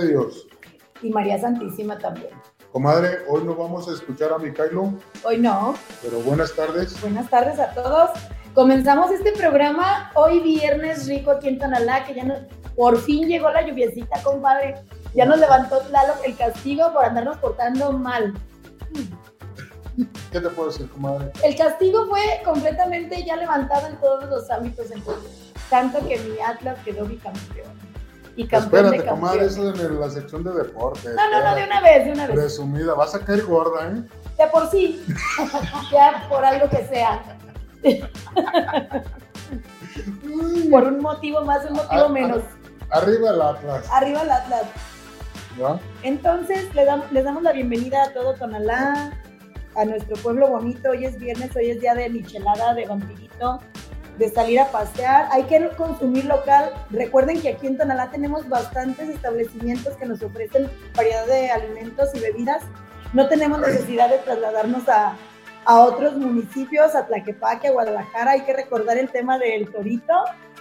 De Dios. Y María Santísima también. Comadre, hoy no vamos a escuchar a Micailo, Hoy no. pero buenas tardes. Buenas tardes a todos. Comenzamos este programa hoy viernes rico aquí en Tonalá, que ya no, por fin llegó la lluviecita, compadre. Ya nos levantó Tlaloc el castigo por andarnos portando mal. ¿Qué te puedo decir, comadre? El castigo fue completamente ya levantado en todos los ámbitos, entonces, tanto que mi Atlas quedó bicampeón. Y campeón Espérate, de comadre, eso es en la sección de deporte. No, no, no, de una vez, de una vez. Presumida, vas a caer gorda, ¿eh? De por sí, ya por algo que sea. Por un motivo más, un motivo Ah, menos. Arriba el Atlas, Arriba el Atlas. ¿ya? Entonces, les damos, les damos la bienvenida a todo Tonalá, a nuestro pueblo bonito. Hoy es viernes, hoy es día de michelada, de vampirito, de salir a pasear. Hay que consumir local. Recuerden que aquí en Tonalá tenemos bastantes establecimientos que nos ofrecen variedad de alimentos y bebidas. No tenemos necesidad de trasladarnos a, a otros municipios, a Tlaquepaque, a Guadalajara. Hay que recordar el tema del torito.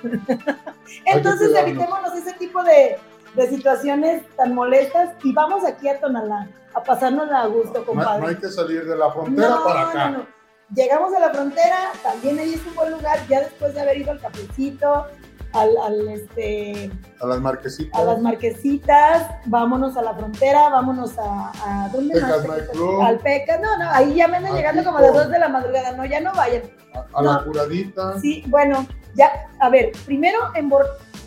Entonces, evitémonos ese tipo de, de situaciones tan molestas y vamos aquí a Tonalá a pasarnos a gusto, No, compadre. no hay que salir de la frontera No, para acá. no, no. Llegamos a la frontera, también ahí es un buen lugar, ya después de haber ido al cafecito, al, al, este, A las marquesitas. a las marquesitas, vámonos a la frontera, vámonos a, a ¿dónde Pecas más? Club. Al Pecas, no, no, ahí ya me andan llegando como a las 2 de la madrugada, no, ya no vayan. a, a la curadita. Sí, bueno, ya, a ver, primero,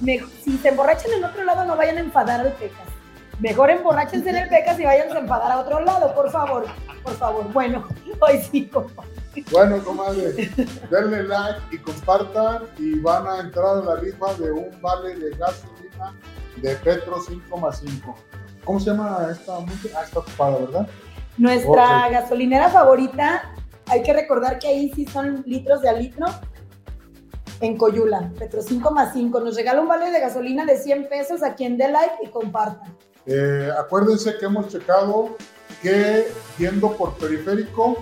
me- si se emborrachan en otro lado, no vayan a enfadar al Pecas. Mejor emborráchense en el Pecas y vayan a enfadar a otro lado, por favor, por favor. Bueno, hoy sí, compa. Bueno, comadre, denle like y compartan y van a entrar a la rifa de un vale de gasolina de Petro 5,5. ¿Cómo se llama esta música? Ah, está ocupada, ¿verdad? Nuestra gasolinera favorita, hay que recordar que ahí sí son litros de a litro en Coyula, Petro 5 más 5. Nos regala un vale de gasolina de 100 pesos a quien dé like y comparta. Eh, acuérdense que hemos checado que yendo por periférico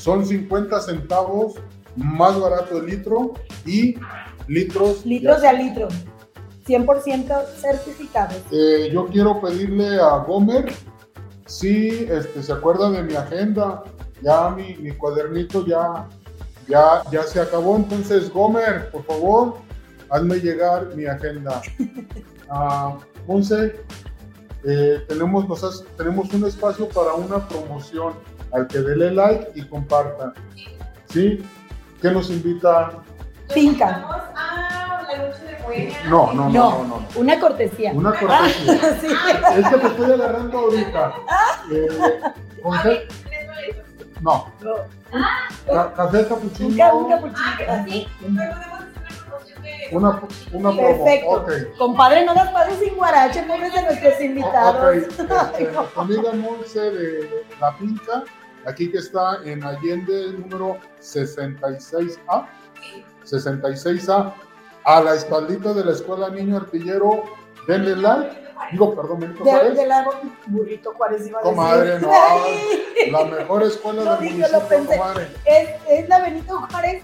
son 50 centavos más barato el litro y litros. Litros de a litro, 100% certificados. Eh, yo quiero pedirle a Gomer si este, se acuerda de mi agenda. Ya mi, mi cuadernito ya, ya, ya se acabó. Entonces, Gomer, por favor, hazme llegar mi agenda. Ah, Monse, eh, tenemos, nos has- tenemos un espacio para una promoción. Al que dele like y comparta. ¿Sí? ¿Qué nos invita? Finca. Vamos a la noche de. No, no, no, no. no. Una cortesía. Una cortesía. Sí. Es que te estoy agarrando ahorita. Eh, ¿con A qué? ver, tres boletos. No, No. ca- café Un, capuchino. ca- un capuchino. Ah, una. Una. Perfecto. Ok. Compadre, no las pases sin guarache, pobres de nuestros invitados. ok. Este, amiga Monse de La Finca, aquí que está en Allende número 66A. 66A. A la espaldita de la escuela Niño Artillero, denle like. Digo, perdón, Benito De, Juárez. de la burrito Juárez iba a decir. Comadre, no. Ay, La mejor escuela No, del sí, yo lo municipio, pensé. comadre. es, es la Benito Juárez.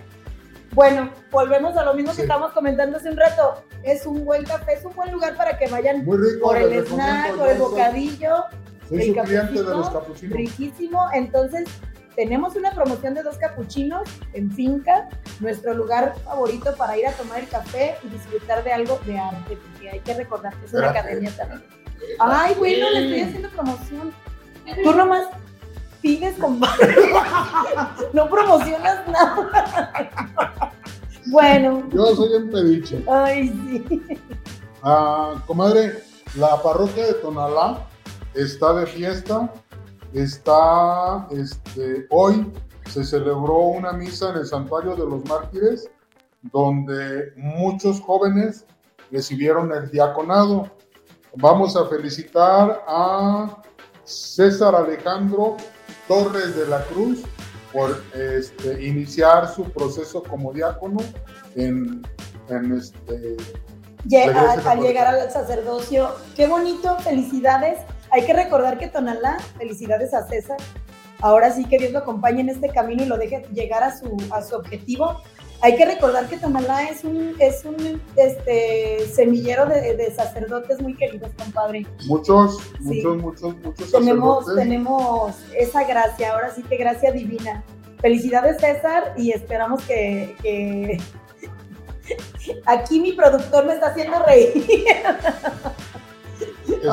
Bueno, volvemos a lo mismo que estábamos comentando hace un rato. Es un buen café, es un buen lugar para que vayan Muy rico. por el snack, por el bocadillo. Soy el su cliente de los capuchinos. riquísimo. Entonces, tenemos una promoción de dos capuchinos en finca, nuestro lugar favorito para ir a tomar el café y disfrutar de algo de arte, porque hay que recordar que es una academia también. Ay, bueno, le estoy haciendo promoción. Tú nomás pides con no promocionas nada. bueno, Yo soy en pediche. ay, sí. Ah, comadre, la parroquia de Tonalá está de fiesta. Está, este, hoy se celebró una misa en el Santuario de los Mártires, donde muchos jóvenes recibieron el diaconado. Vamos a felicitar a César Alejandro Torres de la Cruz por este, iniciar su proceso como diácono en, en este, al, llegar al sacerdocio. Qué bonito, felicidades. Hay que recordar que Tonalá, felicidades a César. Ahora sí que Dios lo acompañe en este camino y lo deje llegar a su, a su objetivo. Hay que recordar que Tonalá es un, es un este, semillero de, de sacerdotes muy queridos, compadre. Muchos, Sí. muchos, muchos, muchos Tenemos, sacerdotes. tenemos esa gracia, ahora sí que gracia divina. Felicidades César y esperamos que, que- aquí mi productor me está haciendo reír.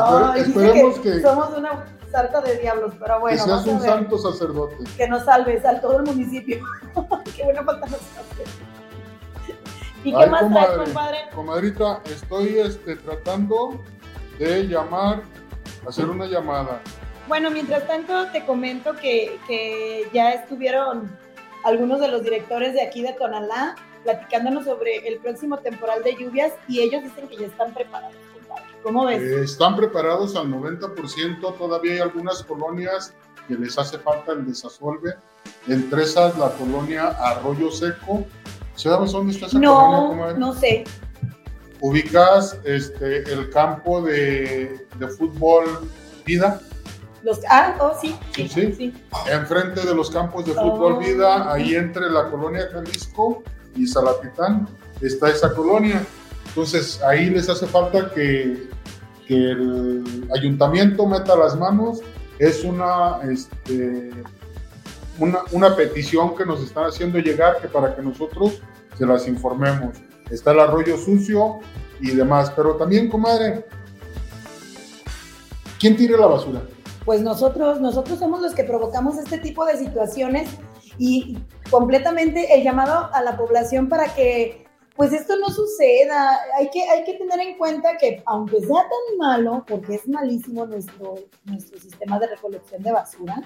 Ay, esperemos que, somos una sarta de diablos, pero que bueno, seas vamos a un ver. santo sacerdote. que nos salves a todo el municipio. Qué buena falta nos hace. ¿Y qué Ay, más comadre. traes, compadre? Comadrita, estoy este, tratando de llamar, hacer una llamada. Bueno, mientras tanto te comento que, que ya estuvieron algunos de los directores de aquí de Tonalá platicándonos sobre el próximo temporal de lluvias y ellos dicen que ya están preparados. ¿Cómo ves? Eh, están preparados al 90%, todavía hay algunas colonias que les hace falta el desasolve. Entre esas, la colonia Arroyo Seco. ¿Sabes dónde está esa colonia, no, no sé. Ubicas este, el campo de, de fútbol Vida, Los, ah, oh, sí, sí, Sí. sí. enfrente de los campos de fútbol Oh. Vida, ahí entre la colonia Jalisco y Salatitán, está esa colonia. Entonces ahí les hace falta que, el ayuntamiento meta las manos. Es una, este, una, una petición que nos están haciendo llegar que para que nosotros se las informemos. Está el arroyo sucio y demás. Pero también, comadre, ¿quién tira la basura? pues nosotros, nosotros somos los que provocamos este tipo de situaciones y completamente el llamado a la población para que pues esto no suceda. Hay que, hay que tener en cuenta que aunque sea tan malo, porque es malísimo nuestro, nuestro sistema de recolección de basura,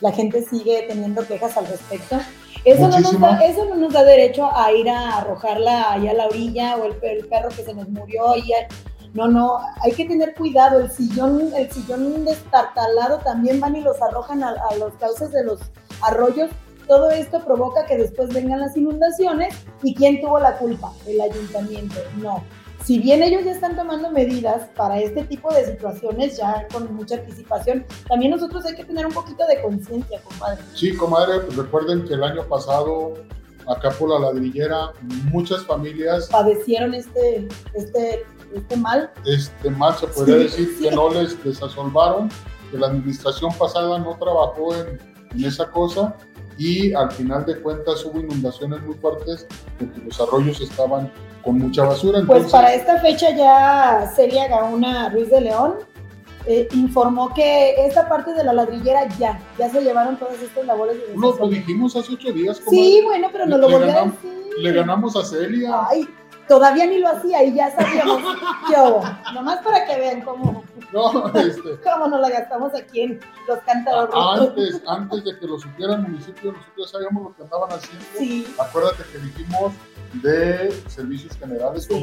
la gente sigue teniendo quejas al respecto. Eso no, nos da, eso no nos da derecho a ir a arrojarla allá a la orilla o el, el perro que se nos murió y a- no, no, hay que tener cuidado. El sillón, el sillón destartalado también van y los arrojan a, a los cauces de los arroyos. Todo esto provoca que después vengan las inundaciones. ¿Y quién tuvo la culpa? El ayuntamiento. No. Si bien ellos ya están tomando medidas para este tipo de situaciones, ya con mucha anticipación, también nosotros hay que tener un poquito de conciencia, compadre. Sí, comadre, pues recuerden que el año pasado, acá por la ladrillera, muchas familias, Padecieron este, este, este mal. este mal se podría Sí, decir sí. que no les desasolvaron, que la administración pasada no trabajó en, en esa cosa y al final de cuentas hubo inundaciones muy fuertes porque los arroyos estaban con mucha basura. Pues Entonces, para esta fecha ya Celia Gauna Ruiz de León eh, informó que esta parte de la ladrillera ya, ya se llevaron todas estas labores de no, lo dijimos hace ocho días, comadre. Sí, bueno, pero nos Le- lo decir. Le ganamos a Celia. Ay, todavía ni lo hacía y ya sabíamos qué hubo. Nomás para que vean cómo, No, este, cómo nos la gastamos aquí en los cántaros rotos. antes, antes de que lo supiera el municipio, nosotros sabíamos lo que andaban haciendo. Sí, Acuérdate que dijimos de servicios generales, Sí.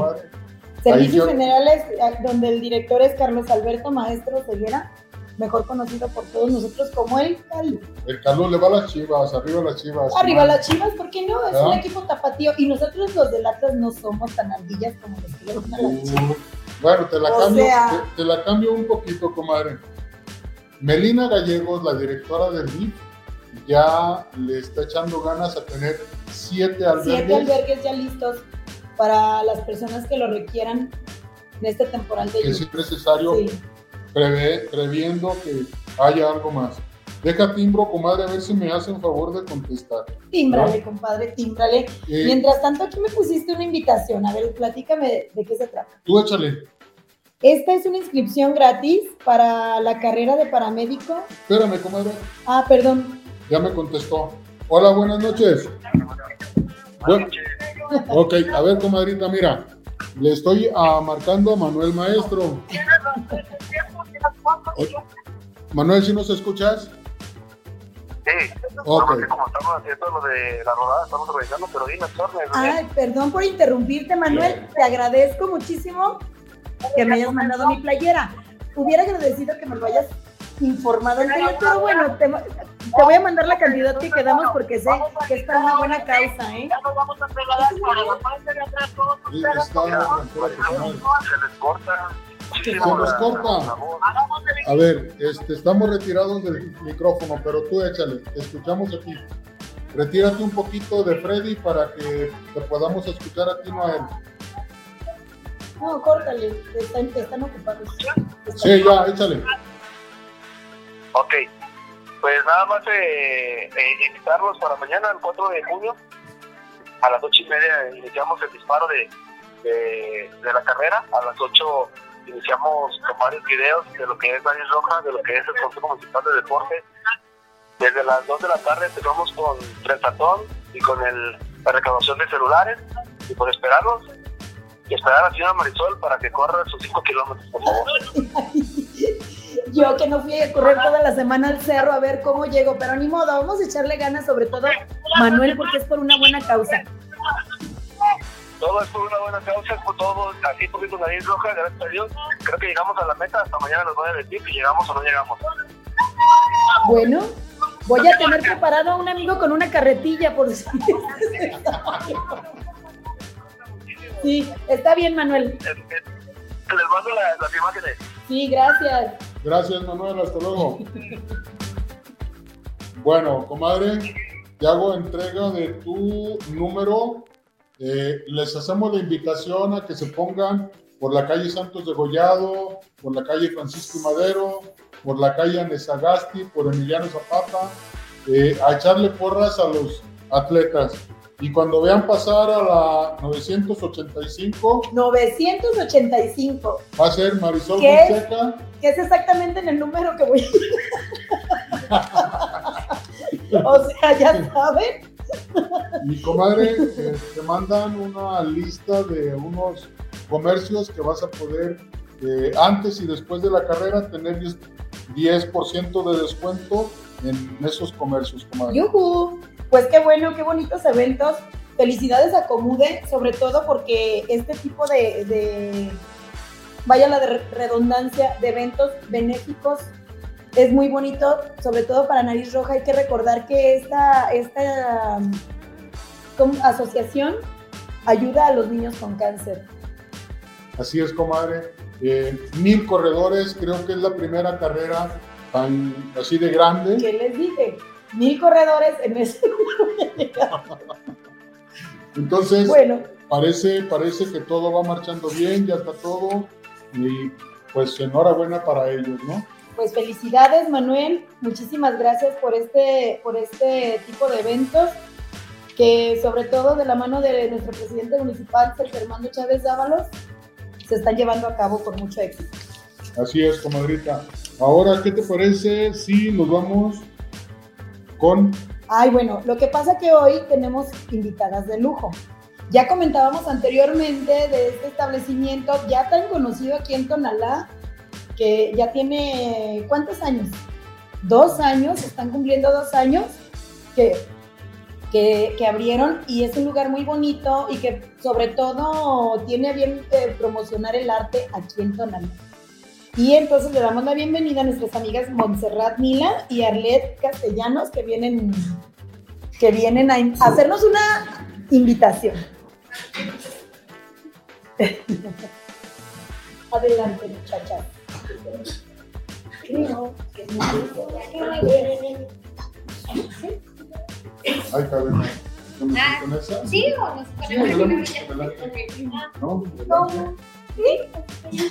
servicios generales, eh, donde el director es Carlos Alberto Maestro Ceguera, mejor conocido por todos nosotros como el Cali. El calor le va a las chivas, arriba las chivas. Arriba las chivas, ¿por qué no? Es ¿Ah? un equipo tapatío y nosotros los del Atlas no somos tan ardillas como los que le van a las chivas. Uh, bueno, te la, O cambio, sea- te, te la cambio un poquito, comadre. Melina Gallegos, la directora del RIF, ya le está echando ganas a tener siete albergues. Siete albergues ya listos para las personas que lo requieran en este temporal de que es necesario, Sí. Prevé- previendo que haya algo más. Deja timbro, comadre, a ver si me hacen favor de contestar. Tímbrale, compadre, tímbrale. Eh, Mientras tanto, aquí me pusiste una invitación. A ver, platícame de, de qué se trata. tú échale. Esta es una inscripción gratis para la carrera de paramédico. Espérame, comadre. Ah, perdón. Ya me contestó. Hola, buenas noches. Bueno, ok, a ver, comadrita, mira. Le estoy marcando a Manuel Maestro. Manuel, ¿si nos escuchas? Sí, Ok. no sé cómo estamos haciendo lo de la rodada, estamos organizando, pero dime, Tornes, Ay, perdón por interrumpirte, Manuel. Te agradezco muchísimo que me hayas mandado mi playera. Hubiera agradecido que me lo hayas informado anterior, pero bueno, te, te voy a mandar la cantidad que quedamos porque sé que es para una buena causa, ¿eh? Ya nos vamos a trasladar para la parte de atrás todos Sí, ustedes. está se les corta. Se nos corta. A ver, este, estamos retirados del micrófono, pero tú échale, te escuchamos aquí. Retírate un poquito de Freddy para que te podamos escuchar a ti, Noel. No, córtale, están, están ocupados. Sí, ya, échale. Ok, pues nada más eh, eh, invitarlos para mañana, el 4 de junio, a las 8 y media iniciamos el disparo de, de, de la carrera, a las 8 iniciamos con varios videos de lo que es Nariz Roja, de lo que es el Consejo Municipal de Deporte. Desde las 2 de la tarde empezamos con Trentatón y con el, la recaudación de celulares y por esperarlos y esperar a la señora Marisol para que corra sus 5 kilómetros, por favor. Yo que no fui a correr toda la semana al cerro a ver cómo llego, pero ni modo, vamos a echarle ganas, sobre todo Manuel, porque es por una buena causa. Todo es por una buena causa, es por todo, aquí tuvimos nariz roja, gracias a Dios. Creo que llegamos a la meta, hasta mañana nos voy a decir si llegamos o no llegamos. Bueno, voy a tener preparado a un amigo con una carretilla por si. Sí, está bien, Manuel. Eh, eh, Les mando la- las imágenes. Sí, gracias. Gracias, Manuel, hasta luego. Bueno, comadre, te hago entrega de tu número. Eh, les hacemos la invitación a que se pongan por la calle Santos de Gollado, por la calle Francisco Madero, por la calle Anesagasti, por Emiliano Zapata, eh, a echarle porras a los atletas. Y cuando vean pasar a la 985, 985, va a ser Marisol ¿Qué? Fonseca. que es exactamente en el número que voy O sea, ya saben. Mi comadre, eh, te mandan una lista de unos comercios que vas a poder, eh, antes y después de la carrera, tener 10%, 10% de descuento en esos comercios, comadre. Yujú. Pues qué bueno, qué bonitos eventos. Felicidades a Comude, sobre todo porque este tipo de, vaya la redundancia, de eventos benéficos es muy bonito, sobre todo para Nariz Roja. Hay que recordar que esta, esta um, asociación ayuda a los niños con cáncer. Así es, comadre. Eh, mil corredores, creo que es la primera carrera tan así de grande. ¿Qué les dije? Mil corredores en ese Entonces, Bueno, parece, parece que todo va marchando bien, ya está todo. Y pues enhorabuena para ellos, ¿no? Pues felicidades Manuel, muchísimas gracias por este, por este tipo de eventos que sobre todo de la mano de nuestro presidente municipal, Sergio Armando Chávez Dávalos, se están llevando a cabo con mucho éxito. Así es, comadrita. Ahora, ¿qué te parece si nos vamos con... Ay, bueno, lo que pasa que hoy tenemos invitadas de lujo. Ya comentábamos anteriormente de este establecimiento ya tan conocido aquí en Tonalá, que ya tiene, ¿cuántos años? Dos años, están cumpliendo dos años que, que, abrieron y es un lugar muy bonito y que sobre todo tiene bien eh, promocionar el arte aquí en Tonalá. Y entonces le damos la bienvenida a nuestras amigas Montserrat Mila y Arlet Castellanos que vienen, que vienen a a hacernos una invitación. Adelante, muchachas. Creo que Ay, cabrón. ¿Con, Ah, con esa? ¿Sí.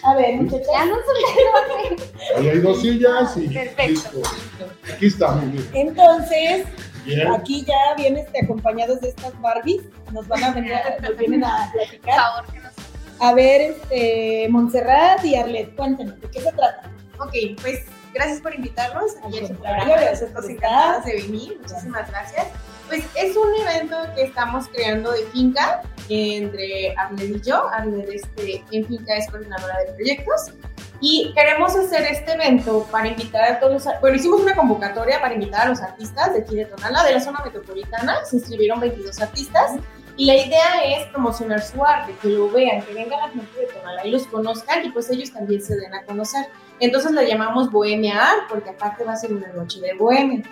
A ver, Ya no soltaron. Ahí hay dos sillas y Perfecto. listo. Aquí bien. Entonces, Bien. aquí ya vienen este, acompañados de estas Barbies. Nos van a venir, nos vienen a Por platicar. favor, que nos. A ver, este, Montserrat y Arlet, cuéntenos, ¿de qué se trata? Ok, pues gracias por invitarnos aquí Al a su contrario, programa. gracias por Estamos estar. encantadas de venir. Muchísimas gracias. Pues es un evento que estamos creando de finca entre Arled y yo. Arled este, en finca es coordinadora de proyectos. Y queremos hacer este evento para invitar a todos los... Bueno, hicimos una convocatoria para invitar a los artistas de aquí de Tonalá, de la zona metropolitana. Se inscribieron 22 artistas. Y la idea es promocionar su arte, que lo vean, que venga la gente de Tonalá y los conozcan y pues ellos también se den a conocer. Entonces la llamamos Bohemia Art porque aparte va a ser una noche de bohemia.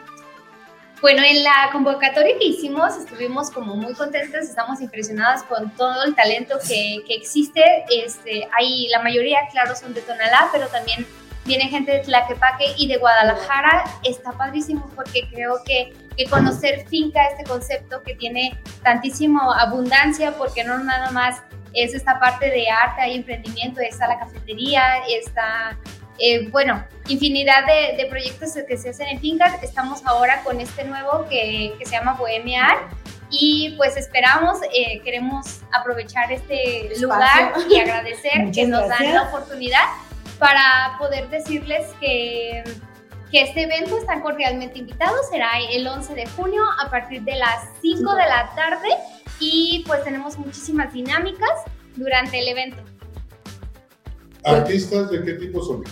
Bueno, en la convocatoria que hicimos estuvimos como muy contentos, estamos impresionadas con todo el talento que, que existe. Este, hay, la mayoría, claro, son de Tonalá, pero también viene gente de Tlaquepaque y de Guadalajara. Está padrísimo porque creo que, que conocer finca, este concepto que tiene tantísimo abundancia, porque no nada más es esta parte de arte, hay emprendimiento, está la cafetería, está, eh, bueno, infinidad de, de, proyectos que se hacen en fincas. Estamos ahora con este nuevo que, que se llama Bohemia Art y pues esperamos, eh, queremos aprovechar este Espacio. lugar y agradecer que nos dan la oportunidad para poder decirles que, que este evento están cordialmente invitados, será el 11 de junio a partir de las 5 de la tarde y pues tenemos muchísimas dinámicas durante el evento. ¿Artistas de qué tipo son?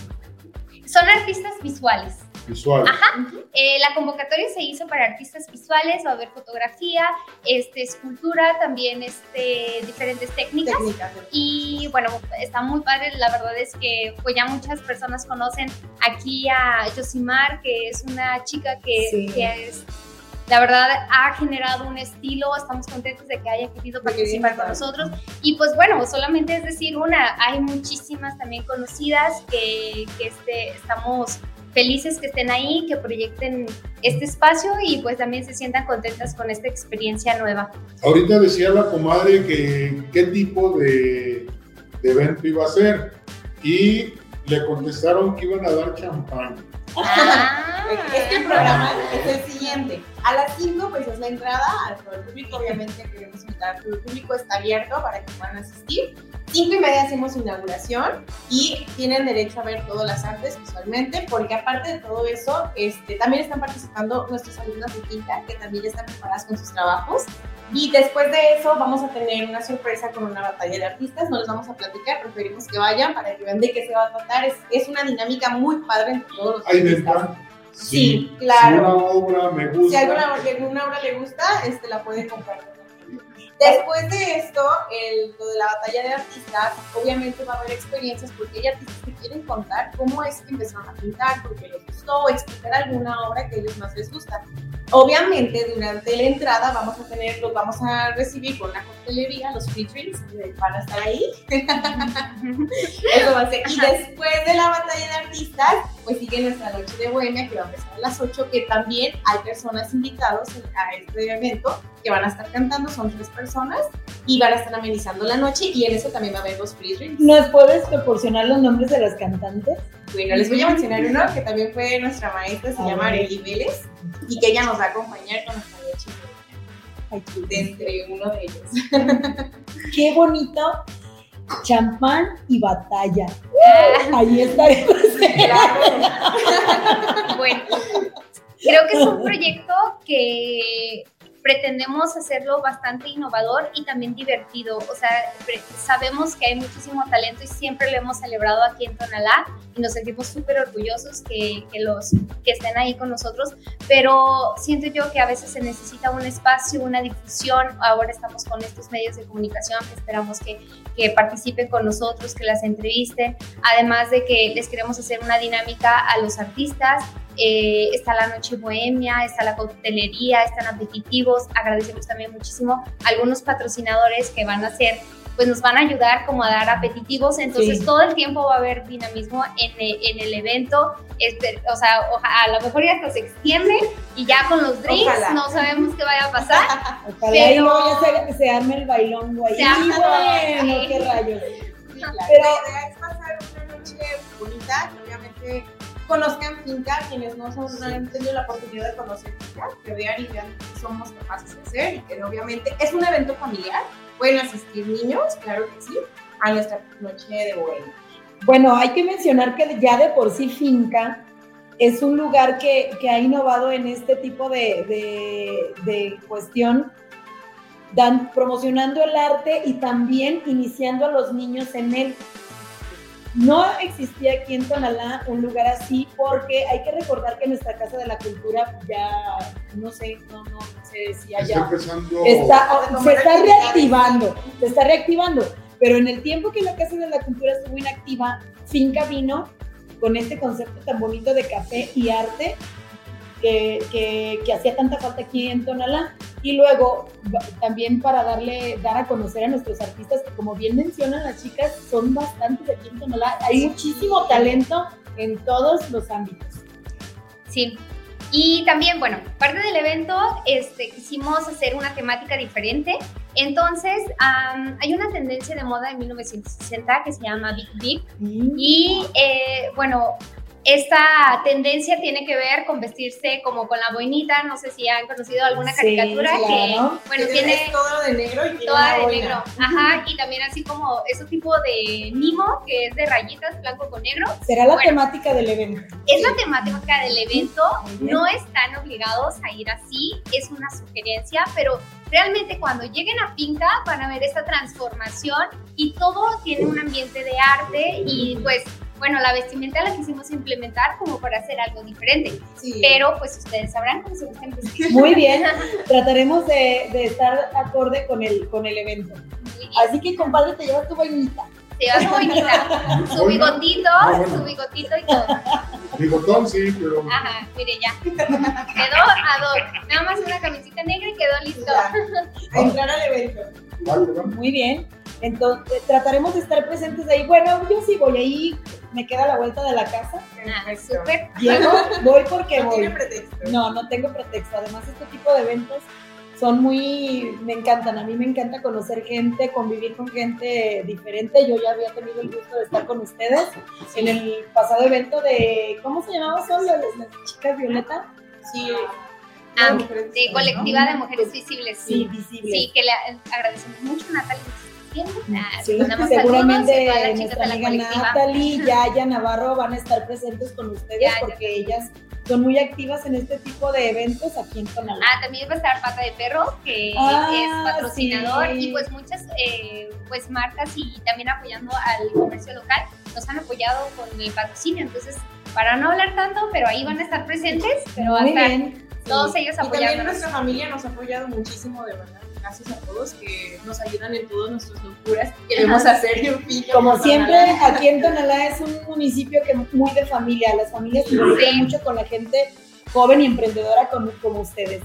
Son artistas visuales. Visual. Ajá. Eh, la convocatoria se hizo para artistas visuales, va a haber fotografía, este, escultura, también este, diferentes técnicas. Técnicas. Y bueno, está muy padre. La verdad es que pues ya muchas personas conocen aquí a Josimar, que es una chica que, Sí. que es la verdad ha generado un estilo, estamos contentos de que haya querido participar con nosotros. Y pues bueno, solamente es decir una, hay muchísimas también conocidas que, que este, estamos felices que estén ahí, que proyecten este espacio y pues también se sientan contentas con esta experiencia nueva. Ahorita decía la comadre que qué tipo de, de evento iba a ser y le contestaron que iban a dar champán. Ah, Este programa es el siguiente. A las 5 pues es la entrada a todo el público. Obviamente queremos invitar a todo el público, está abierto para que puedan asistir. 5 y media hacemos inauguración y tienen derecho a ver todas las artes visualmente, porque aparte de todo eso, este, también están participando nuestros alumnos de quinta, que también están preparadas con sus trabajos. Y después de eso vamos a tener una sorpresa con una batalla de artistas, no les vamos a platicar, preferimos que vayan para que vean de qué se va a tratar. Es, es una dinámica muy padre entre todos los ¿Hay artistas. venta? Sí, claro. Si una obra me gusta. Si alguna, alguna obra le gusta, este, la pueden comprar. Después de esto, el, lo de la batalla de artistas, obviamente va a haber experiencias porque hay artistas que quieren contar cómo es que empezaron a pintar, porque les gustó, explicar alguna obra que a ellos más les gusta. Obviamente, durante la entrada vamos a tener, los vamos a recibir con la coctelería, los eh, van a estar ahí. Eso va a ser. Y después de la batalla de artistas, pues sigue nuestra noche de bohemia que va a empezar a las 8, que también hay personas invitados a este evento que van a estar cantando, son tres personas, y van a estar amenizando la noche, y en eso también va a haber los free drinks. ¿Nos puedes proporcionar los nombres de las cantantes? Bueno, les voy a mencionar uno que también fue nuestra maestra, se llama. Arely Vélez, y que ella nos va a acompañar con nuestra noche de entre uno de ellos. qué bonito. Champán y batalla. Ah, Ahí estaremos. bueno, creo que es un proyecto que pretendemos hacerlo bastante innovador y también divertido. O sea, sabemos que hay muchísimo talento y siempre lo hemos celebrado aquí en Tonalá y nos sentimos súper orgullosos que, que los que estén ahí con nosotros, pero siento yo que a veces se necesita un espacio, una difusión. Ahora estamos con estos medios de comunicación que esperamos que, que participen con nosotros, que las entrevisten, además de que les queremos hacer una dinámica a los artistas eh, está la noche bohemia, está la coctelería, están apetitivos. Agradecemos también muchísimo a algunos patrocinadores que van a ser, pues nos van a ayudar como a dar apetitivos. Entonces Sí. todo el tiempo va a haber dinamismo en, en el evento. Este, o sea, oja- a lo mejor ya hasta se extiende y ya con los drinks Ojalá. no sabemos qué vaya a pasar. Ojalá y Pero- ya se, se arme el bailongo ahí. Bueno, sí. qué rayos. Sí. Pero- la idea es pasar una noche bonita, obviamente conozcan Finca, quienes no, son, no han tenido la oportunidad de conocer Finca, que vean y vean qué somos capaces de hacer y que obviamente es un evento familiar, pueden asistir niños, claro que sí, a nuestra noche de bohemia. Bueno, hay que mencionar que ya de por sí Finca es un lugar que, que ha innovado en este tipo de, de- de cuestión, dan, promocionando el arte y también iniciando a los niños en él. No existía aquí en Tonalá un lugar así porque hay que recordar que nuestra Casa de la Cultura ya, no sé, no, no sé si está, se está reactivando, se está reactivando. Pero en el tiempo que la Casa de la Cultura estuvo inactiva, Finca vino con este concepto tan bonito de café y arte que, que- que hacía tanta falta aquí en Tonalá. Y luego también para darle, dar a conocer a nuestros artistas, que como bien mencionan las chicas, son bastantes aquí en Tonalá. Hay muchísimo talento en todos los ámbitos. Sí. Y también, bueno, parte del evento, este, quisimos hacer una temática diferente. Entonces, am, hay una tendencia de moda en 1960 que se llama Big Dip y eh, bueno, esta tendencia tiene que ver con vestirse como con la boinita, no sé si han conocido alguna Sí, caricatura claro. que, bueno, Que tiene es todo de negro y toda de boina. negro, ajá, y también así como ese tipo de mimo que es de rayitas blanco con negro, Será la Bueno. temática del evento. es la temática del evento, no están obligados a ir así, es una sugerencia, pero realmente cuando lleguen a Finca van a ver esta transformación y todo tiene un ambiente de arte y pues bueno, la vestimenta la quisimos implementar como para hacer algo diferente, Sí. pero pues ustedes sabrán cómo se gusten vestir. Muy bien, trataremos de, de estar acorde con el, con el evento. Muy bien. Así que, compadre, te llevas tu boinita. Se va su boinita, su bigotito, bueno. su bigotito y todo. Bigotón sí, pero Ajá, mire ya. Quedó a dos. Nada más una camisita negra y quedó listo. Ya. A entrar al evento. Muy bien. Entonces, trataremos de estar presentes ahí. Bueno, yo sí voy ahí, me queda la vuelta de la casa. Ah, Perfecto. súper. Llego, voy porque No voy. tiene pretexto. No, no tengo pretexto. Además, este tipo de eventos son muy, me encantan. A mí me encanta conocer gente, convivir con gente diferente. Yo ya había tenido el gusto de estar con ustedes en el pasado evento de, ¿cómo se llamaba Sol? Las, las chicas Violeta. Sí. Ah, Mujeres de ¿no? colectiva de mujeres visibles. Sí, Sí, visible. sí que le agradecemos mucho a Natalia. Haciendo. Ah, Sí, seguramente saludos nuestra amiga. Natalie, Yaya, Navarro van a estar presentes con ustedes porque ellas son muy activas en este tipo de eventos aquí en Tonalá. Ah, también va a estar Pata de Perro, que Ah, es patrocinador, sí. y pues muchas eh, pues marcas y también apoyando al comercio local nos han apoyado con el patrocinio. Entonces, para no hablar tanto, pero ahí van a estar presentes, pero va a muy estar bien. todos ellos Y también nuestra familia nos ha apoyado muchísimo, de verdad. Gracias a todos que nos ayudan en todas nuestras locuras que queremos hacer Finca Como siempre, Tonalá. aquí en Tonalá es un municipio que muy de familia. Las familias se involucran Sí. mucho con la gente joven y emprendedora como, como ustedes.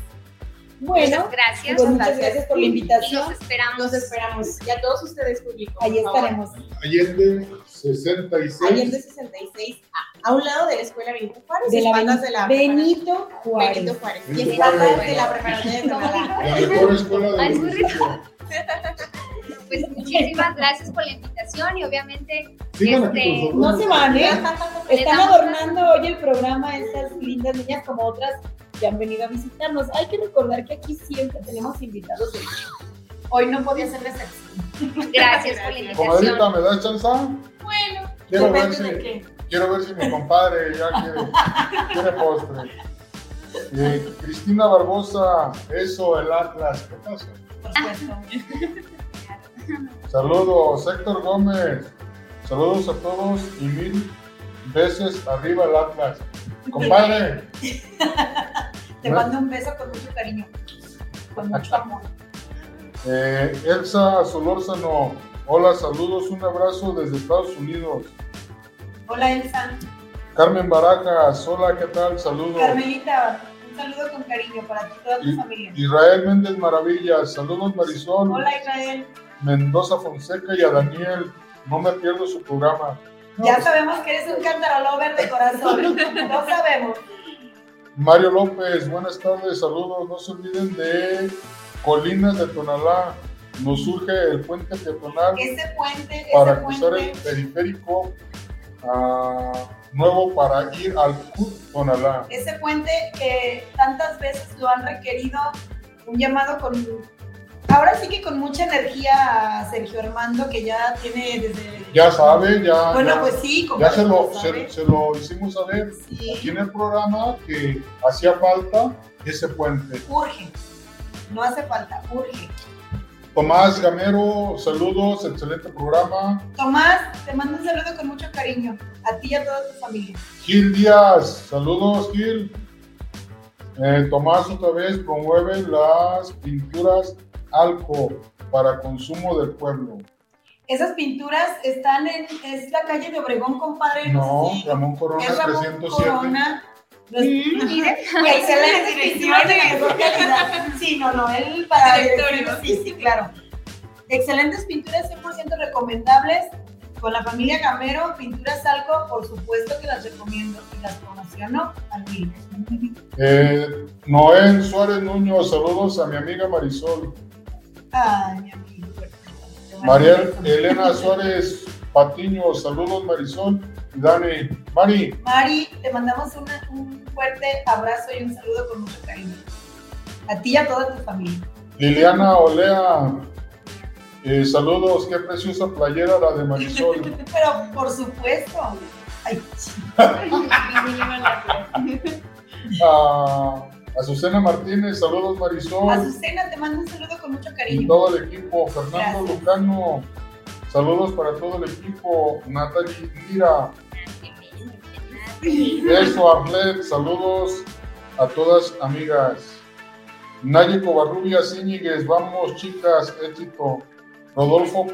Bueno, Muchas gracias. pues muchas gracias. gracias por la Y invitación. los esperamos. Los esperamos. Y a todos ustedes, público. Ahí estaremos. Allende 66. Allende 66, a, a un lado de la escuela Benito Juárez, De la espaldas Beni- de la Benito Juárez. Benito Juárez. Y Benito espaldas de la preparatoria de. La mejor escuela municipio. Pues muchísimas gracias por la invitación y obviamente aquí Este, nosotros. No se van, ¿eh? Están adornando hoy el programa estas lindas niñas como otras que han venido a visitarnos. Hay que recordar que aquí siempre tenemos invitados de. Hoy no podía ser excepción. gracias por la Comadrita, invitación. ¿me das chance? Bueno, Depende de qué. Quiero ver si mi compadre ya quiere, quiere postre. Eh, Cristina Barbosa, eso, el Atlas. ¿Qué pasa? Por supuesto. Saludos, Héctor Gómez. Saludos a todos y mil veces arriba el Atlas. Compadre, Te mando un beso con mucho cariño, con mucho amor. eh, Elsa Solórzano. Hola, saludos, un abrazo desde Estados Unidos. Hola Elsa. Carmen Barajas, hola, ¿qué tal? Saludos. Carmelita, un saludo con cariño para ti y toda tu Y- familia. Israel Méndez Maravillas, saludos Marisol, Hola Israel. Mendoza Fonseca y a Daniel. No me pierdo su programa. No, Ya sabemos que eres un cantarolover de corazón. Lo sabemos. Mario López, buenas tardes, saludos. No se olviden de Colinas de Tonalá. Nos surge el puente peatonal Ese puente, para ese cruzar el periférico ah, nuevo para ir al CUT Tonalá. ese puente que tantas veces lo han requerido, un llamado con, ahora sí que con mucha energía a Sergio Armando, que ya tiene desde... Ya sabe, ya, Bueno, ya, pues sí, como ya se, lo, se, se lo hicimos saber Sí, aquí en el programa que hacía falta ese puente. urge. No hace falta, urge. Tomás Gamero, saludos, excelente programa. Tomás, te mando un saludo con mucho cariño. A ti y a toda tu familia. Gil Díaz, saludos Gil. Eh, Tomás otra vez promueve las pinturas Alco para consumo del pueblo. Esas pinturas están en, es la calle de Obregón, compadre. No, sé si- Ramón Corona es Ramón 307. Corona. Los- miren, Excelentes pinturas de la mejor calidad. Sí, no, no, él para Directorio. Sí, sí, claro. Excelentes pinturas 100% recomendables. Con la familia Gamero, pinturas algo, por supuesto que las recomiendo y las promociono al mil. Eh, Noel Suárez Nuño, saludos a mi amiga Marisol. Ay, mi mando María. Elena Suárez Patiño, saludos Marisol Dani. Mari, Mari, te mandamos una- un fuerte abrazo y un saludo con mucho cariño. A ti y a toda tu familia. Liliana Olea, eh, saludos, qué preciosa playera la de Marisol. Pero por supuesto. Ay, A Azucena Martínez, saludos Marisol. Azucena, te mando un saludo con mucho y cariño. todo el equipo. Fernando Gracias. Lucano, saludos para todo el equipo. Natalie Lira, eso Arlet, saludos a todas amigas. Naye Covarrubias Íñiguez, vamos chicas, éxito. Rodolfo,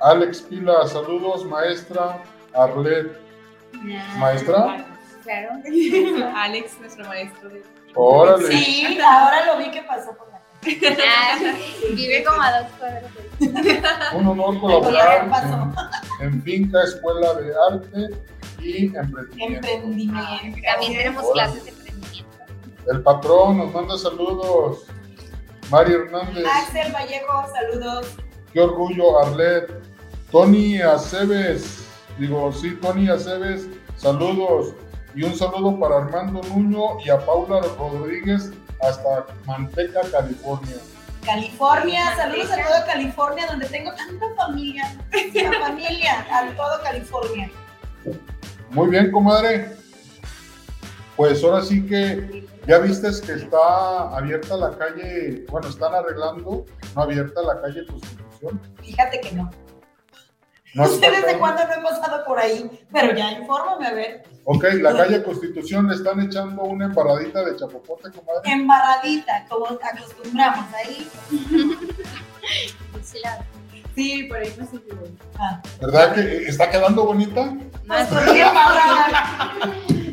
Alex Pila, saludos maestra Arlet. Maestra, Claro. Alex, nuestro maestro de órale. Sí, ahora lo vi que pasó por la vive como a dos cuadras. Un honor colaborar pasó. en, en Finca Escuela de Arte y Emprendimiento. Emprendimiento. También tenemos Hola. clases de emprendimiento. El patrón nos manda saludos. Mari Hernández, Axel Vallejo, saludos. Qué orgullo, Arlet. Tony Aceves, digo, sí, Tony Aceves, saludos. Y un saludo para Armando Nuño y a Paula Rodríguez hasta Manteca, California. California, saludos a toda California, donde tengo tanta familia. La familia, a todo California. Muy bien, comadre. Pues ahora sí que ya vistes que está abierta la calle, bueno, están arreglando, no abierta la calle Fíjate que no. No sé desde cuándo no he pasado por ahí, pero ya infórmame a ver. Ok, la calle Constitución le están echando una embarradita de chapopote, comadre. Embarradita, como acostumbramos ahí. Sí, la- Sí, por ahí no se. Ah, ¿Verdad que está quedando bonita? pues, ¿por qué embarrada?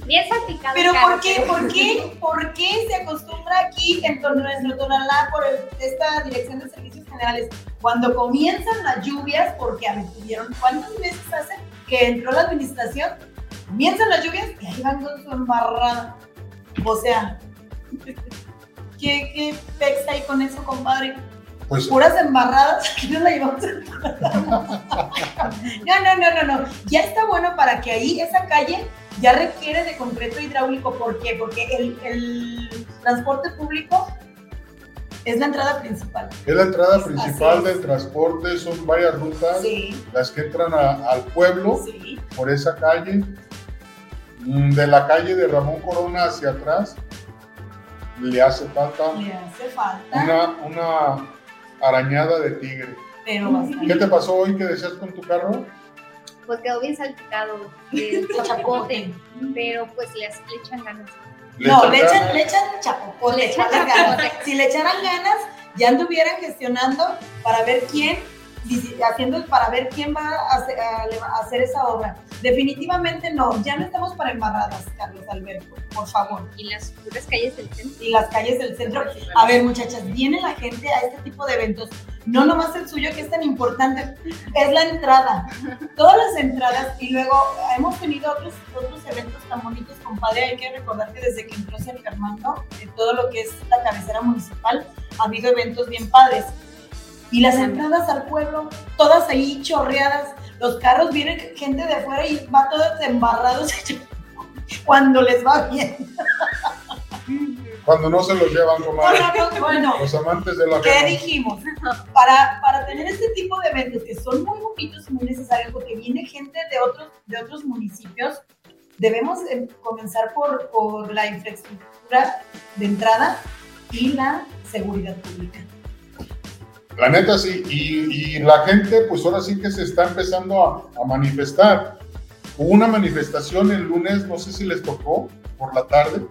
Bien salpicado. Pero ¿por qué, por qué, por qué se acostumbra aquí en nuestro Tonalá por el- esta Dirección de Servicios Generales cuando comienzan las lluvias, porque a ver, tuvieron cuántos meses hace que entró la administración, comienzan las lluvias y ahí van con su embarrada. O sea, ¿qué, qué pex hay con eso, compadre? Pues puras embarradas, aquí nos la llevamos No, no, no, no, no. Ya está bueno para que ahí esa calle ya requiere de concreto hidráulico. ¿Por qué? Porque el, el transporte público es la entrada principal. es la entrada principal del transporte, son varias rutas Sí, las que entran a- al pueblo sí. por esa calle. Mm, De la calle de Ramón Corona hacia atrás le hace falta Le hace falta, una, una arañada de tigre. pero bastante. ¿Qué te pasó hoy que decías con tu carro? Pues quedó bien salpicado el chapote, pero pues le, le echan ganas. No, le echan, le echan chapopote, Le echan chapopote. Si le echaran ganas, ya anduvieran gestionando para ver quién, haciendo para ver quién va a hacer, a esa obra. Definitivamente no, ya no estamos para embarradas, Carlos Alberto, por favor. Y las puras calles del centro. Y las calles del centro. A ver, muchachas, viene la gente a este tipo de eventos. No nomás el suyo, que es tan importante, es la entrada. Todas las entradas. Y luego hemos tenido otros, otros eventos tan bonitos, compadre. Hay que recordar que desde que entró Sergio Armando, en todo lo que es la cabecera municipal, ha habido eventos bien padres. Y las entradas al pueblo, todas ahí chorreadas. Los carros vienen gente de afuera y va todos embarrados cuando les va bien. Cuando no se los llevan, comadre. Bueno, Los amantes de la ¿Qué dijimos? Para, para tener este tipo de eventos que son muy bonitos y muy necesarios porque viene gente de otros, de otros municipios, debemos eh, comenzar por, por la infraestructura de entrada y la seguridad pública. La neta sí, y, y la gente pues ahora sí que se está empezando a, a manifestar. Hubo una manifestación el lunes, no sé si les tocó, por la tarde,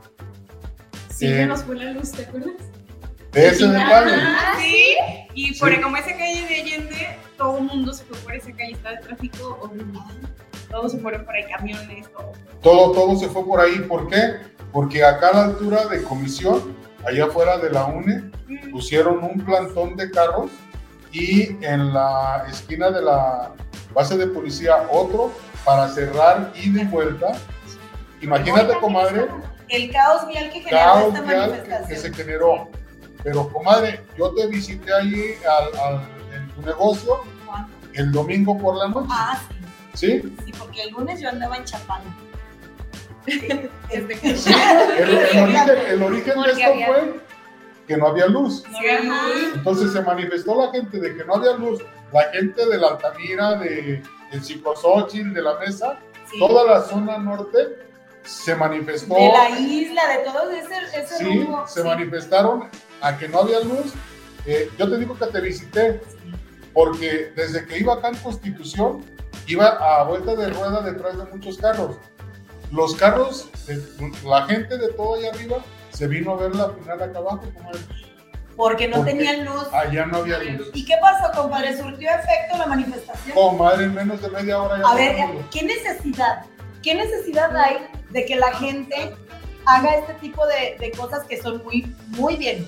Sí, Eh, se nos fue la luz, ¿te acuerdas? de ese detalle. Ah, sí. Y por Sí. como esa calle de Allende, todo el mundo se fue por esa calle, estaba el tráfico horrible. Todos se fueron por ahí, camiones, todo. Todo, todo se fue por ahí. ¿Por qué? Porque acá a la altura de comisión, allá afuera de la UNE, pusieron un plantón de carros y en la esquina de la base de policía otro para cerrar ida y vuelta. Imagínate, comadre, El caos vial que generó caos esta vial manifestación. que se generó. Pero, comadre, yo te visité ahí al, al- en tu negocio ¿Cuándo? el domingo por la noche. Ah, sí. ¿Sí? Sí, porque el lunes yo andaba en Chapala. Desde que- El, el origen, el origen de esto había- fue que no había luz. Ajá. Entonces se manifestó la gente de que no había luz. La gente de la Altamira, de el Psicosóchil, de la Mesa, Sí. toda la zona norte se manifestó. De la isla, de todo ese, ese Sí, rumbo. se sí. manifestaron a que no había luz. Eh, yo te digo que te visité porque desde que iba acá en Constitución, iba a vuelta de rueda detrás de muchos carros. Los carros, la gente de todo allá arriba se vino a ver la final acá abajo, como Porque no Porque- tenían luz. allá no había luz. ¿Y qué pasó, compadre? ¿Surtió efecto la manifestación? Comadre, en menos de media hora ya A ver. ¿qué necesidad? ¿Qué necesidad hay de que la gente haga este tipo de, de cosas que son muy, muy bien?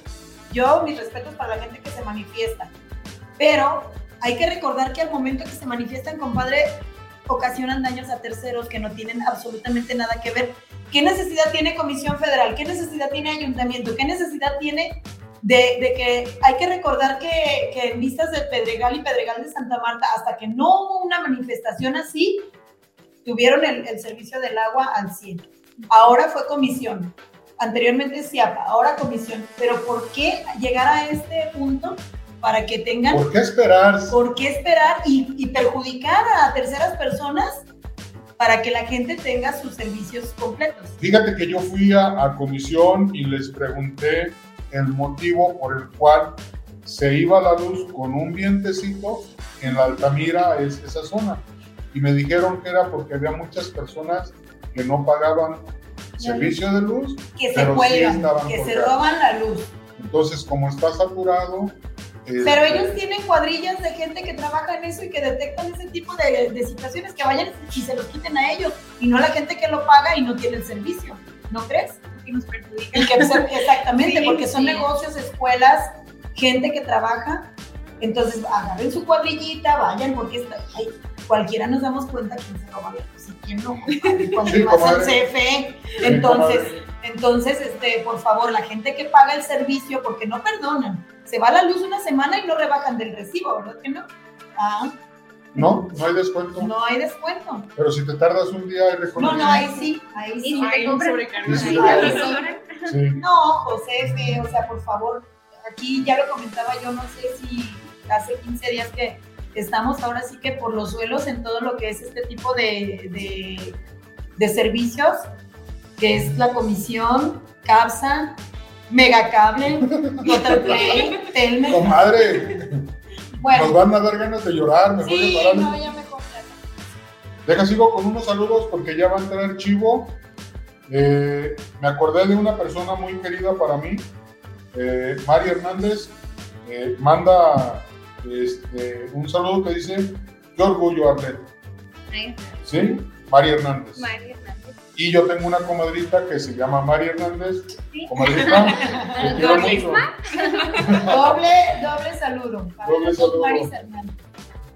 Yo, mis respetos para la gente que se manifiesta. Pero hay que recordar que al momento que se manifiestan, compadre, ocasionan daños a terceros que no tienen absolutamente nada que ver. ¿Qué necesidad tiene Comisión Federal? ¿Qué necesidad tiene Ayuntamiento? ¿Qué necesidad tiene de, que hay que recordar que, que en vistas de Pedregal y Pedregal de Santa Marta, hasta que no hubo una manifestación así, tuvieron el, el servicio del agua al 100. Ahora fue comisión, anteriormente CIAPA, ahora comisión. Pero ¿por qué llegar a este punto para que tengan, ¿Por qué esperar? por qué esperar y, y perjudicar a terceras personas para que la gente tenga sus servicios completos? Fíjate que yo fui a, a comisión y les pregunté el motivo por el cual se iba la luz con un vientecito en la Altamira, es esa zona. Y me dijeron que era porque había muchas personas que no pagaban servicio de luz, Que se sí cuelgan, estaban que se roban la luz. entonces como está saturado... Pero este, ellos tienen cuadrillas de gente que trabaja en eso y que detectan ese tipo de, de situaciones que vayan y se los quiten a ellos y no la gente que lo paga y no tiene el servicio. ¿No crees? que nos perjudica. Exactamente, Sí, porque son sí. negocios, escuelas, gente que trabaja. Entonces agarren su cuadrillita, vayan, porque está- ay, cualquiera nos damos cuenta quién se roba la luz y quién no. Cuando Sí, vas al. CFE. Entonces, comadre. entonces, este, por favor, la gente que paga el servicio, porque no perdonan. Se va la luz una semana y no rebajan del recibo, ¿verdad que no? Ah, No, no hay descuento. no hay descuento. Pero si te tardas un día hay No, reconocimiento. no, ahí sí, ahí sí. ahí sí. sí. No, José, fe, o sea, por favor, aquí ya lo comentaba yo, no sé si hace 15 días que estamos ahora sí que por los suelos en todo lo que es este tipo de, de, de servicios, que es la comisión, CAPSA, Megacable, Totalplay, Telmex. Comadre, nos Bueno, van a dar ganas de llorar, mejor sí, de no, ya mejor. Deja sigo con unos saludos porque ya va a entrar Chivo. Eh, me acordé de una persona muy querida para mí, eh, Mari Hernández. eh, manda este, un saludo que dice: Qué orgullo, Arlet. Ay, ¿Sí? Mari Hernández. María Hernández. Y yo tengo una comadrita que se llama Mari Hernández. Sí. Comadrita, te quiero ¿Doble mucho. Doble, doble saludo. Para Doble saludo. Maris Hernández.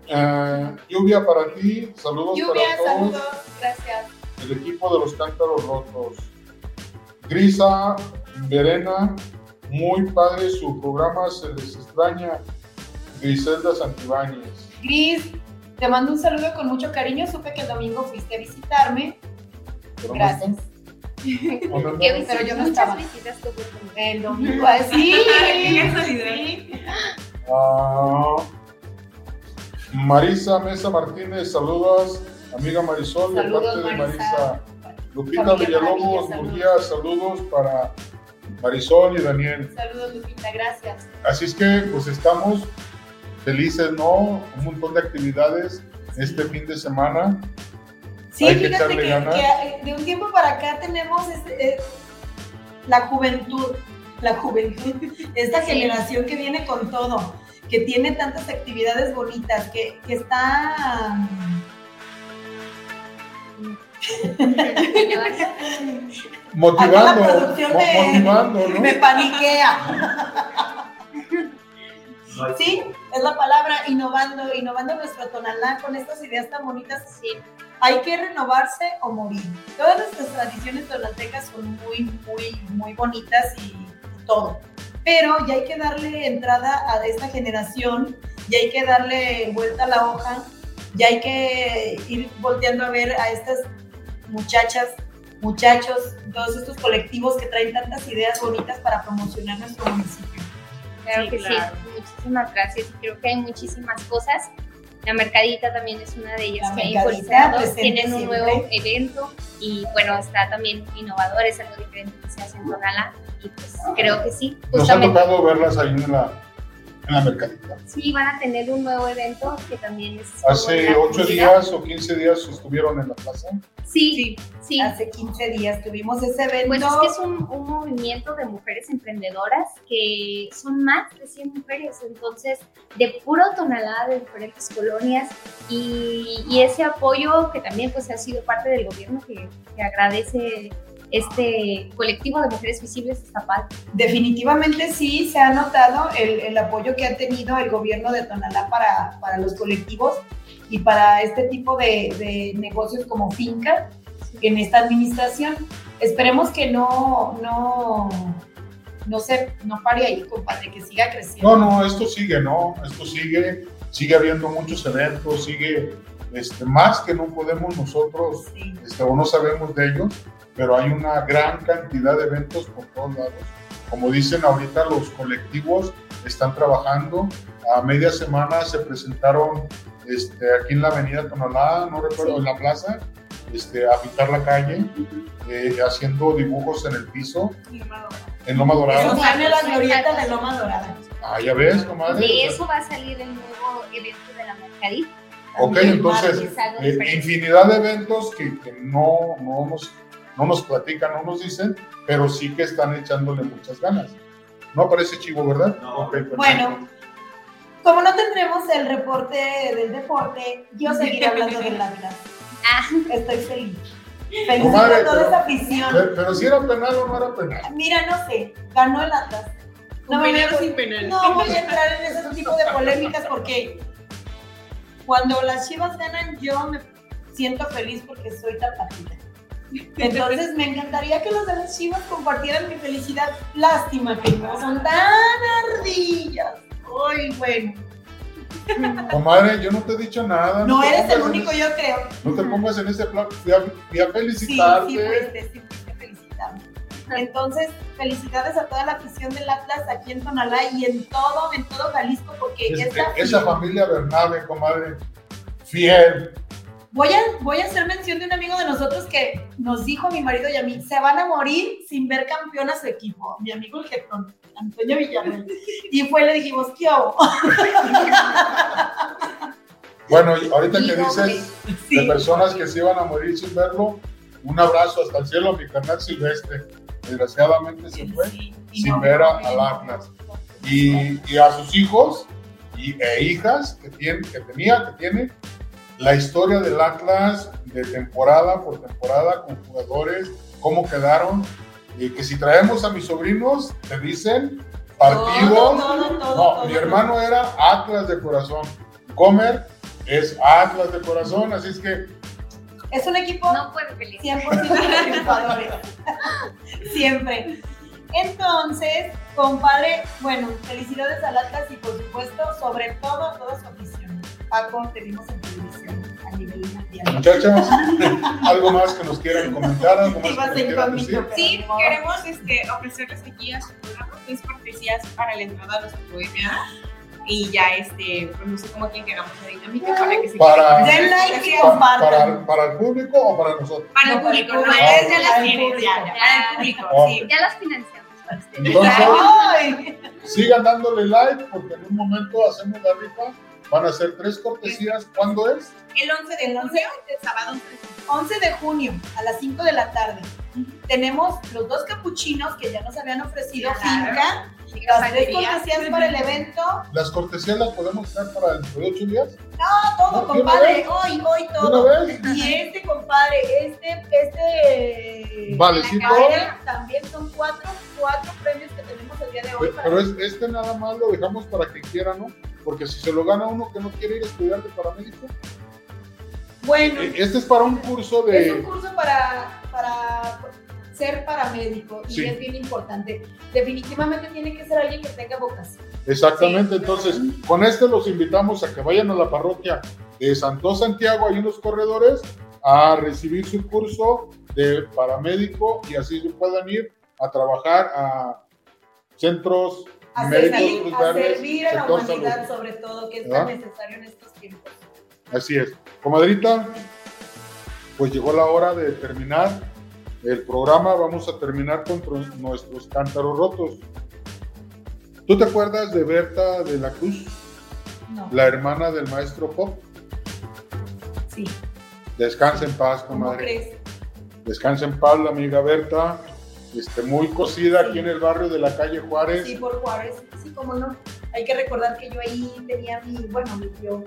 Eh, lluvia para ti, saludos Lluvia, para todos. saludos, gracias. el equipo de los cántaros rotos. Grisa, Verena, muy padre su programa, se les extraña. Griselda Santibáñez. Gris, te mando un saludo con mucho cariño. Supe que el domingo fuiste a visitarme. ¿Pero no Gracias. están? Pero yo no muchas estaba. visitas conmigo. El domingo, así. Sí. Ah, Marisa Mesa Martínez, saludos. Amiga Marisol, de parte de Marisa. Lupita Familia Villalobos Murguía, saludos para Marisol y Daniel. Saludos, Lupita, gracias. Así es que pues estamos felices, ¿no? Un montón de actividades este fin de semana. Sí, Hay que fíjate echarle que, eh, de un tiempo para acá tenemos este, eh, la juventud, la juventud, esta Sí. generación que viene con todo, que tiene tantas actividades bonitas, que, que está... Motivando, mo- motivando, ¿no? Me paniquea. Sí, es la palabra, innovando, innovando nuestro tonalá con estas ideas tan bonitas. Sí. Hay que renovarse o morir. Todas nuestras tradiciones tonaltecas son muy, muy, muy bonitas y todo. pero ya hay que darle entrada a esta generación, ya hay que darle vuelta a la hoja, ya hay que ir volteando a ver a estas muchachas, muchachos, todos estos colectivos que traen tantas ideas bonitas para promocionar nuestro municipio. Claro Sí, que claro. sí, muchísimas gracias. Creo que hay muchísimas cosas. La mercadita también es una de ellas La que hay Mercadita presente Tienen un siempre. nuevo evento y bueno, está también innovador, es algo diferente que se hace en Tonala y pues creo que sí. Nos ha Justamente tocado verlas ahí en la, en la mercadita. sí van a tener un nuevo evento que también es... Hace como la ocho comunidad. días o 15 días estuvieron en la plaza. Sí, sí. Hace 15 días tuvimos ese evento. Pues es que es un, un movimiento de mujeres emprendedoras que son más de 100 mujeres, entonces de puro tonalá de diferentes colonias y, y ese apoyo que también pues ha sido parte del gobierno que, que agradece este colectivo de mujeres visibles está padre. Definitivamente sí se ha notado el, el apoyo que ha tenido el gobierno de Tonalá para, para los colectivos y para este tipo de, de negocios como finca en esta administración. Esperemos que no, no, no se no pare ahí, compadre, que siga creciendo. No, no, esto sigue, ¿no? Esto sigue, sigue habiendo muchos eventos, sigue este, más que no podemos nosotros, Sí. este, o no sabemos de ellos, pero hay una gran cantidad de eventos por todos lados. Como dicen ahorita, los colectivos están trabajando. A media semana se presentaron este, aquí en la avenida Tonalá, no recuerdo, Sí. en la plaza, este, a pintar la calle, eh, haciendo dibujos en el piso, en Loma Dorada. viene la glorieta de Loma Dorada. Ah, ya ves, comadre. De eso va a salir el nuevo evento de la mercadita. Ok, entonces, eh, infinidad de eventos que, que no, no, nos, no nos platican, no nos dicen, pero sí que están echándole muchas ganas. No aparece chivo, ¿verdad? No. Perfecto. Bueno, como no tendremos el reporte del deporte, yo seguiré hablando del Atlas. Ah, Estoy feliz. A toda pero- esa afición. Pero, pero si era penal o no era penal. Mira, no sé, ganó el Atlas. Con me voy a- sin penal. No voy a entrar en ese tipo de polémicas porque cuando las chivas ganan yo me siento feliz porque soy tapatita. Entonces me encantaría que los de las chivas compartieran mi felicidad. Lástima que no son tan ardillas. Ay, bueno. Comadre, yo no te he dicho nada. No eres el único, ese- yo creo. No te pongas en ese plan. Fui a, fui a Sí, felicitarte. sí, fuiste, sí, fuiste felicitarme. Entonces, felicidades a toda la afición del Atlas aquí en Tonalá y en todo, en todo Jalisco, porque Es- esta esa afición- familia Bernabe, comadre, fiel. Voy a, voy a hacer mención de un amigo de nosotros que nos dijo a mi marido y a mí, se van a morir sin ver campeón a su equipo. Mi amigo el jetón, Antonio Villamel. Y fue, le dijimos, ¿qué hago? Bueno, ahorita Y que dices de personas que se iban a morir sin verlo, un abrazo hasta el cielo a mi canal silvestre. Desgraciadamente se fue Sí, sin no, ver a- no. Y, y a sus hijos y, e hijas que, tiene, que tenía, que tiene, la historia del Atlas de temporada por temporada con jugadores, cómo quedaron, y que si traemos a mis sobrinos, te dicen partidos. Todo, todo, todo, no, mi hermano era Atlas de corazón. Comer es Atlas de corazón, así es que Es un equipo no puede pelear. 100% de triunfadores. Siempre. Entonces, compadre, bueno, felicidades al Atlas y por supuesto, sobre todo a toda su afición. Paco, te vimos en muchachas, algo más que nos quieran comentar, algo más que nos quieran decir. Sí, queremos este, ofrecerles aquí a su programa tres cortesías para la entrada a nuestro poema. Y ya, este, pues no sé cómo quién queramos la dinámica para que se Para- Den like y Pa- compartan. para, para el público o para nosotros. Para el No, para el público, no, ustedes ya las Para el tienen, ya, ya, para el público, sí. Ya las financiamos para ustedes. Entonces, ¡Ay! sigan dándole like porque en un momento hacemos la rifa. Van a ser tres cortesías. ¿Cuándo es? El 11 de El 11 junio, el sábado 11 de junio. 11 de junio a las 5 de la tarde. Tenemos los dos capuchinos que ya nos habían ofrecido Claro. finca. Las tres cortesías para el evento. ¿Las cortesías las podemos dar para dentro de ocho días? No, todo, ¿De una compadre. Hoy, hoy ¿De todo. una vez? Y este, compadre, este, este. Valecito. cadena, también son cuatro, cuatro premios que tenemos el día de hoy. Para- Pero es- este nada más lo dejamos para quien quiera, ¿no? Porque si se lo gana uno que no quiere ir a estudiar de paramédico, Bueno, eh, este es para un curso es un de. curso para, para ser paramédico y Sí. es bien importante. Definitivamente tiene que ser alguien que tenga vocación. Exactamente, Sí. entonces con este los invitamos a que vayan a la parroquia de Santo Santiago, ahí en los corredores, a recibir su curso de paramédico y así puedan ir a trabajar a centros A servir, a servir a la humanidad salud. sobre todo, que es ¿Verdad? tan necesario en estos tiempos. Así es. Comadrita, pues llegó la hora de terminar el programa. Vamos a terminar con tro- nuestros cántaros rotos. ¿Tú te acuerdas de Berta de la Cruz, No, la hermana del maestro Pop? sí. Descansa en paz, ¿Cómo comadre. Descansa en paz, la amiga Berta. Este, muy cosida Sí. aquí en el barrio de la calle Juárez. Sí, por Juárez, sí, cómo no. Hay que recordar que yo ahí tenía mi, bueno, mi tío,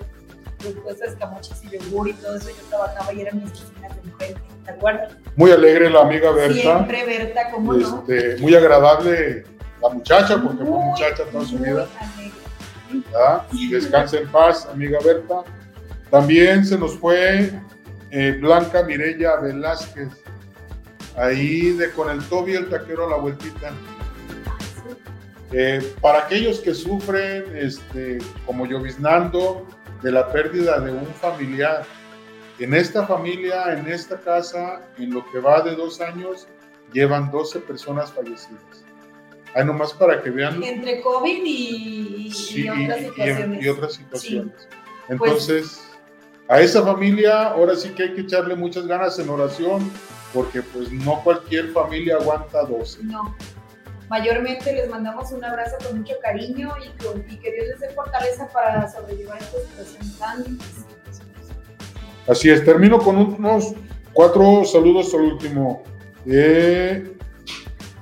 después de escamoches y yogur y todo eso, yo trabajaba y eran mis oficinas de enfrente, ¿te acuerdas? Muy alegre la amiga Berta. Siempre Berta, cómo no. Este, muy agradable la muchacha, porque fue muchacha toda su muy vida. alegre. ¿verdad? Descansa en paz, amiga Berta. También se nos fue eh, Blanca Mirella Velázquez, ahí de con el Toby el taquero a la vueltita. Eh, para aquellos que sufren, este, como lloviznando, de la pérdida de un familiar, en esta familia, en esta casa, en lo que va de dos años, llevan 12 personas fallecidas. Ahí nomás para que vean Entre COVID y, y Sí, otras y- y- situaciones. y otras situaciones. Pues Entonces, a esa familia ahora sí que hay que echarle muchas ganas en oración, porque pues no cualquier familia aguanta 12. No. Mayormente les mandamos un abrazo con mucho cariño y, con- y que Dios les dé fortaleza para sobrellevar esta situación tan difícil. Así es, termino con unos cuatro saludos al último. Eh,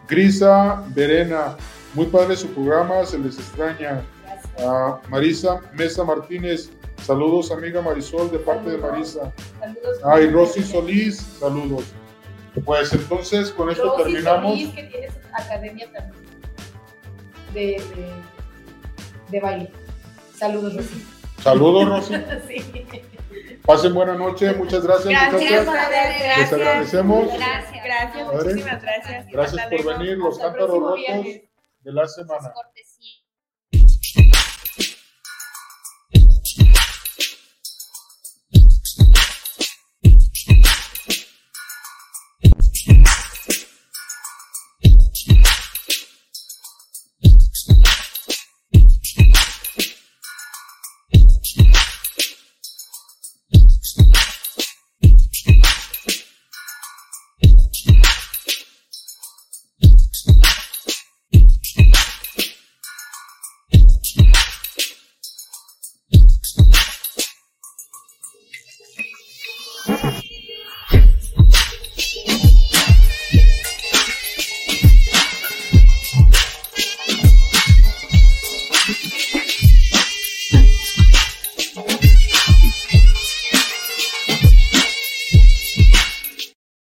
Grisa Verena, muy padre su programa, se les extraña. Gracias. A Marisa Mesa Martínez, saludos amiga Marisol de parte de. Marisa. Saludos. Ay, Rosy Solís, saludos. Pues entonces con esto Rosy terminamos. Solís, que tiene su academia también de, de, de baile. Saludos, Rosy. Saludos, Rosy. Sí. Pasen buena noche, muchas gracias, Gracias, muchachas. padre, Les gracias. agradecemos. Gracias. Gracias, Padre. muchísimas gracias. Gracias Hasta por luego. venir, los Hasta cántaros rotos viernes. de la semana. cortes.